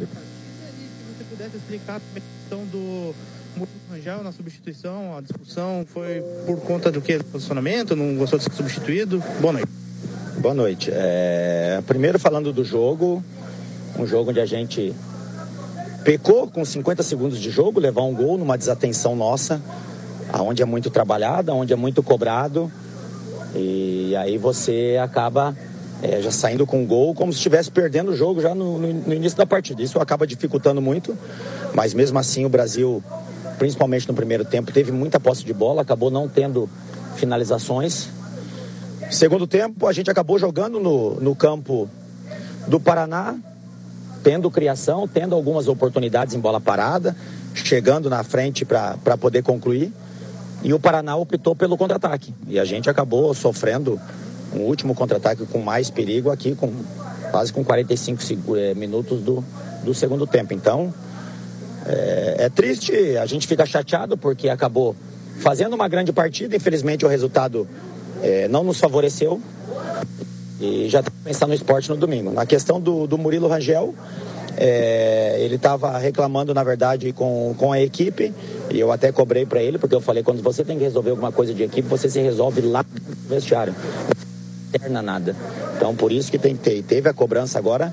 Se você pudesse explicar a questão do Rangel na substituição, a discussão foi por conta do que? Posicionamento? Não gostou de ser substituído? Boa noite. Boa noite. É... Primeiro falando do jogo, um jogo onde a gente pecou com 50 segundos de jogo, levar um gol numa desatenção nossa, aonde é muito trabalhado, onde é muito cobrado. E aí você acaba é, já saindo com gol, como se estivesse perdendo o jogo já no, no, no, início da partida. Isso acaba dificultando muito, mas mesmo assim o Brasil, principalmente no primeiro tempo, teve muita posse de bola, acabou não tendo finalizações. Segundo tempo, a gente acabou jogando no, no campo do Paraná, tendo criação, tendo algumas oportunidades em bola parada, chegando na frente para poder concluir. E o Paraná optou pelo contra-ataque. E a gente acabou sofrendo um último contra-ataque com mais perigo aqui, com quase com 45 é, minutos do, do segundo tempo. Então, é, é, triste, a gente fica chateado porque acabou fazendo uma grande partida. Infelizmente, o resultado é, não nos favoreceu. E já está pensando no esporte no domingo. Na questão do, do Murilo Rangel, é, ele estava reclamando, na verdade, com, com a equipe, e eu até cobrei para ele, porque eu falei: quando você tem que resolver alguma coisa de equipe, você se resolve lá no vestiário interna nada. Então por isso que tentei. Teve a cobrança agora,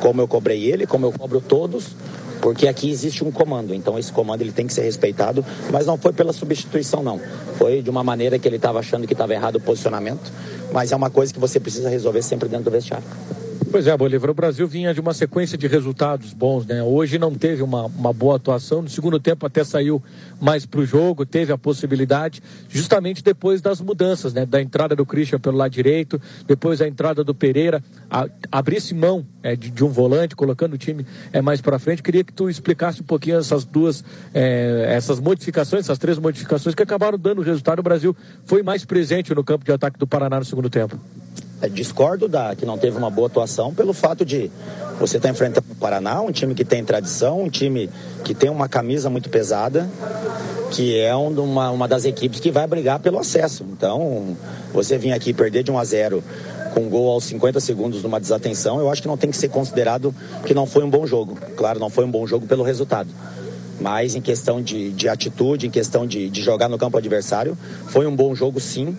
como eu cobrei ele, como eu cobro todos, porque aqui existe um comando. Então esse comando ele tem que ser respeitado, mas não foi pela substituição não. Foi de uma maneira que ele estava achando que estava errado o posicionamento, mas é uma coisa que você precisa resolver sempre dentro do vestiário. Pois é, Bolívar, o Brasil vinha de uma sequência de resultados bons, né? Hoje não teve uma, uma boa atuação, no segundo tempo até saiu mais para o jogo, teve a possibilidade, justamente depois das mudanças, né? Da entrada do Christian pelo lado direito, depois a entrada do Pereira, a, abrisse mão é, de, de, um volante, colocando o time é, mais para frente. Queria que tu explicasse um pouquinho essas duas, é, essas modificações, essas três modificações que acabaram dando resultado. O Brasil foi mais presente no campo de ataque do Paraná no segundo tempo. É, discordo da que não teve uma boa atuação pelo fato de você estar tá enfrentando o Paraná, um time que tem tradição, um time que tem uma camisa muito pesada, que é uma, uma das equipes que vai brigar pelo acesso. Então, você vir aqui perder de 1 a 0 com gol aos 50 segundos numa desatenção, eu acho que não tem que ser considerado que não foi um bom jogo. Claro, não foi um bom jogo pelo resultado. Mas em questão de, de atitude, em questão de, de jogar no campo adversário, foi um bom jogo sim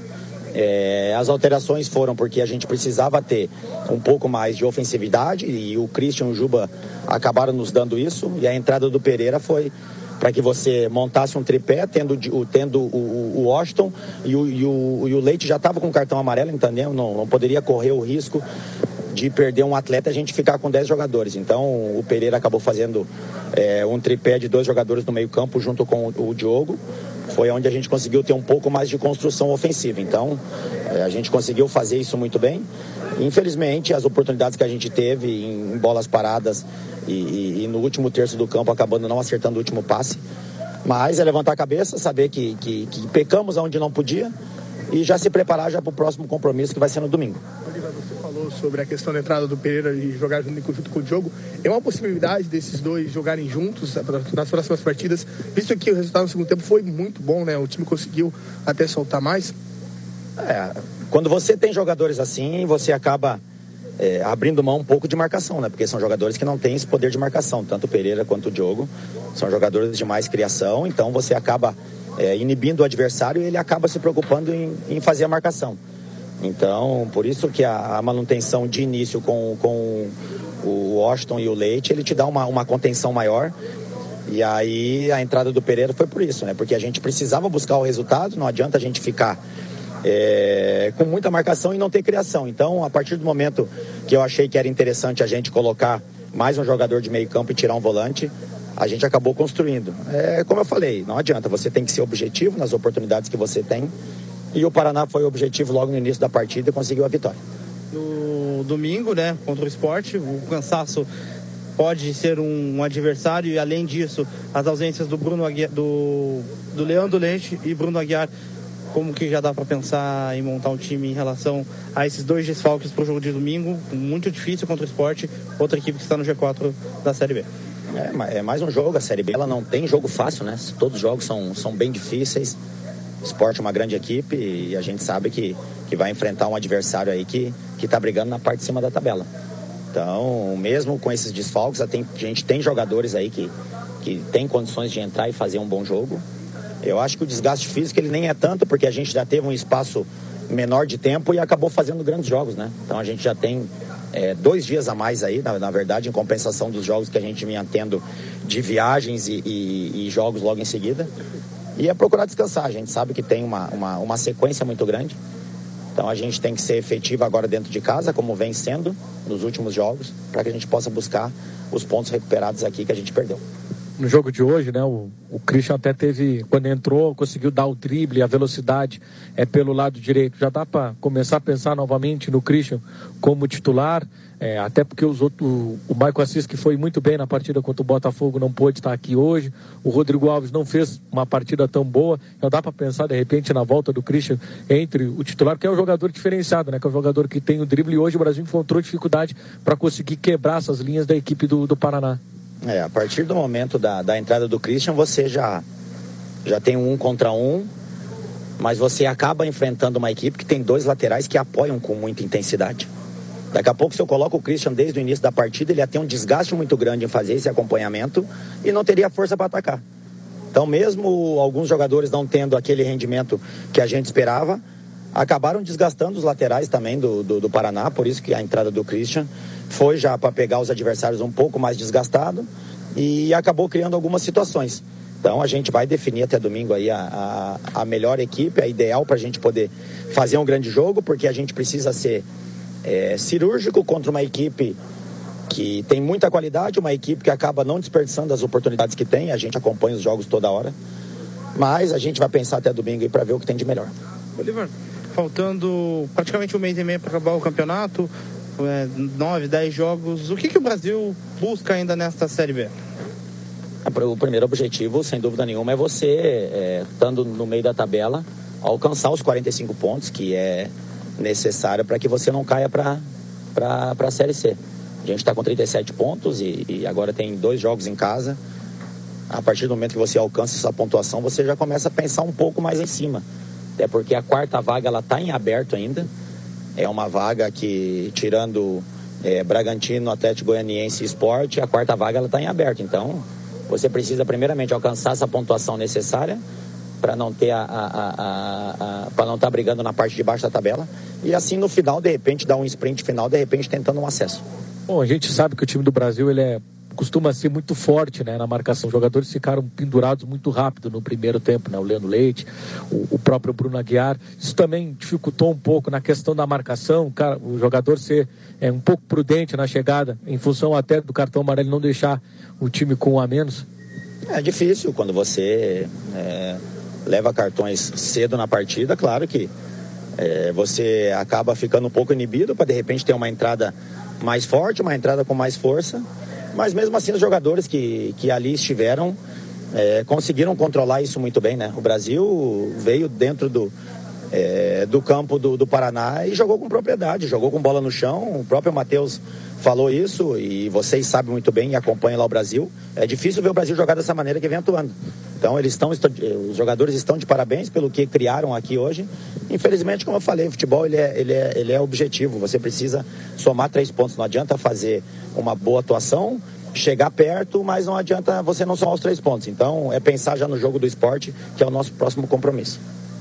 é, as alterações foram porque a gente precisava ter um pouco mais de ofensividade e o Christian e o Juba acabaram nos dando isso. E a entrada do Pereira foi para que você montasse um tripé, tendo, tendo o, o Washington e o, e o, e o Leite já estava com cartão amarelo, entendeu? Não, não poderia correr o risco de perder um atleta a gente ficar com 10 jogadores. Então o Pereira acabou fazendo é, um tripé de dois jogadores no meio-campo junto com o, Diogo foi onde a gente conseguiu ter um pouco mais de construção ofensiva. Então, é, a gente conseguiu fazer isso muito bem. Infelizmente, as oportunidades que a gente teve em, em bolas paradas e, e, e, no último terço do campo acabando não acertando o último passe. Mas é levantar a cabeça, saber que, que, que pecamos onde não podia e já se preparar já para o próximo compromisso que vai ser no domingo sobre a questão da entrada do Pereira e jogar junto com o Diogo. É uma possibilidade desses dois jogarem juntos nas próximas partidas, visto que o resultado no segundo tempo foi muito bom, né? O time conseguiu até soltar mais. É, quando você tem jogadores assim, você acaba é, abrindo mão um pouco de marcação, né? Porque são jogadores que não têm esse poder de marcação, tanto o Pereira quanto o Diogo. São jogadores de mais criação, então você acaba é, inibindo o adversário e ele acaba se preocupando em, em fazer a marcação. Então, por isso que a, a manutenção de início com, com o Washington e o Leite, ele te dá uma, uma contenção maior. E aí a entrada do Pereira foi por isso, né? Porque a gente precisava buscar o resultado, não adianta a gente ficar é, com muita marcação e não ter criação. Então, a partir do momento que eu achei que era interessante a gente colocar mais um jogador de meio campo e tirar um volante, a gente acabou construindo. É como eu falei, não adianta, você tem que ser objetivo nas oportunidades que você tem e o Paraná foi o objetivo logo no início da partida e conseguiu a vitória. No domingo, né, contra o esporte, o cansaço pode ser um adversário e além disso, as ausências do Bruno Aguiar, do, do Leandro Leite e Bruno Aguiar, como que já dá para pensar em montar um time em relação a esses dois desfalques para o jogo de domingo? Muito difícil contra o esporte, outra equipe que está no G4 da Série B. É, é mais um jogo, a Série B ela não tem jogo fácil, né? Todos os jogos são, são bem difíceis. O esporte é uma grande equipe e a gente sabe que, que vai enfrentar um adversário aí que está brigando na parte de cima da tabela. Então, mesmo com esses desfalques, a gente tem jogadores aí que, que tem condições de entrar e fazer um bom jogo. Eu acho que o desgaste físico ele nem é tanto, porque a gente já teve um espaço menor de tempo e acabou fazendo grandes jogos, né? Então a gente já tem é, dois dias a mais aí, na, na, verdade, em compensação dos jogos que a gente vinha tendo de viagens e, e, e, jogos logo em seguida. E é procurar descansar. A gente sabe que tem uma, uma, uma sequência muito grande. Então a gente tem que ser efetivo agora dentro de casa, como vem sendo nos últimos jogos, para que a gente possa buscar os pontos recuperados aqui que a gente perdeu no jogo de hoje, né? O, o Christian até teve, quando entrou, conseguiu dar o drible, a velocidade é pelo lado direito. Já dá para começar a pensar novamente no Christian como titular, é, até porque os outros, o Michael Assis, que foi muito bem na partida contra o Botafogo, não pôde estar aqui hoje. O Rodrigo Alves não fez uma partida tão boa. Já dá para pensar, de repente, na volta do Christian entre o titular, que é um jogador diferenciado, né? Que é um jogador que tem o drible e hoje o Brasil encontrou dificuldade para conseguir quebrar essas linhas da equipe do, do Paraná. É, a partir do momento da, da entrada do Christian, você já, já tem um contra um, mas você acaba enfrentando uma equipe que tem dois laterais que apoiam com muita intensidade. Daqui a pouco, se eu coloco o Christian desde o início da partida, ele ia ter um desgaste muito grande em fazer esse acompanhamento e não teria força para atacar. Então, mesmo alguns jogadores não tendo aquele rendimento que a gente esperava, acabaram desgastando os laterais também do, do, do Paraná, por isso que a entrada do Christian foi já para pegar os adversários um pouco mais desgastado e acabou criando algumas situações. Então a gente vai definir até domingo aí a, a, a melhor equipe, a ideal para a gente poder fazer um grande jogo, porque a gente precisa ser é, cirúrgico contra uma equipe que tem muita qualidade, uma equipe que acaba não desperdiçando as oportunidades que tem. A gente acompanha os jogos toda hora, mas a gente vai pensar até domingo para ver o que tem de melhor. Oliver, faltando praticamente um mês e meio para acabar o campeonato, é, 9, 10 jogos. O que, que o Brasil busca ainda nesta Série B? O primeiro objetivo, sem dúvida nenhuma, é você, é, estando no meio da tabela, alcançar os 45 pontos, que é necessário para que você não caia para a Série C. A gente está com 37 pontos e, e, agora tem dois jogos em casa. A partir do momento que você alcança essa pontuação, você já começa a pensar um pouco mais em cima. Até porque a quarta vaga ela está em aberto ainda. É uma vaga que, tirando é, Bragantino, Atlético Goianiense e Esporte, a quarta vaga ela está em aberto. Então, você precisa primeiramente alcançar essa pontuação necessária para não ter a, a, a, a para não estar tá brigando na parte de baixo da tabela e assim no final de repente dar um sprint final de repente tentando um acesso. Bom, a gente sabe que o time do Brasil ele é costuma ser muito forte né, na marcação. Os jogadores ficaram pendurados muito rápido no primeiro tempo, né? O Leandro Leite, o, o, próprio Bruno Aguiar. Isso também dificultou um pouco na questão da marcação, cara, o jogador ser é, um pouco prudente na chegada, em função até do cartão amarelo não deixar o time com um a menos. É difícil quando você é, leva cartões cedo na partida, claro que é, você acaba ficando um pouco inibido para de repente ter uma entrada mais forte, uma entrada com mais força mas mesmo assim, os jogadores que, que ali estiveram é, conseguiram controlar isso muito bem, né? O Brasil veio dentro do, é, do campo do, do, Paraná e jogou com propriedade, jogou com bola no chão. O próprio Matheus falou isso e vocês sabem muito bem e acompanham lá o Brasil. É difícil ver o Brasil jogar dessa maneira que vem atuando. Então eles estão, os jogadores estão de parabéns pelo que criaram aqui hoje. Infelizmente, como eu falei, o futebol ele é, ele é, ele é objetivo. Você precisa somar três pontos. Não adianta fazer uma boa atuação, chegar perto, mas não adianta você não somar os três pontos. Então é pensar já no jogo do esporte, que é o nosso próximo compromisso.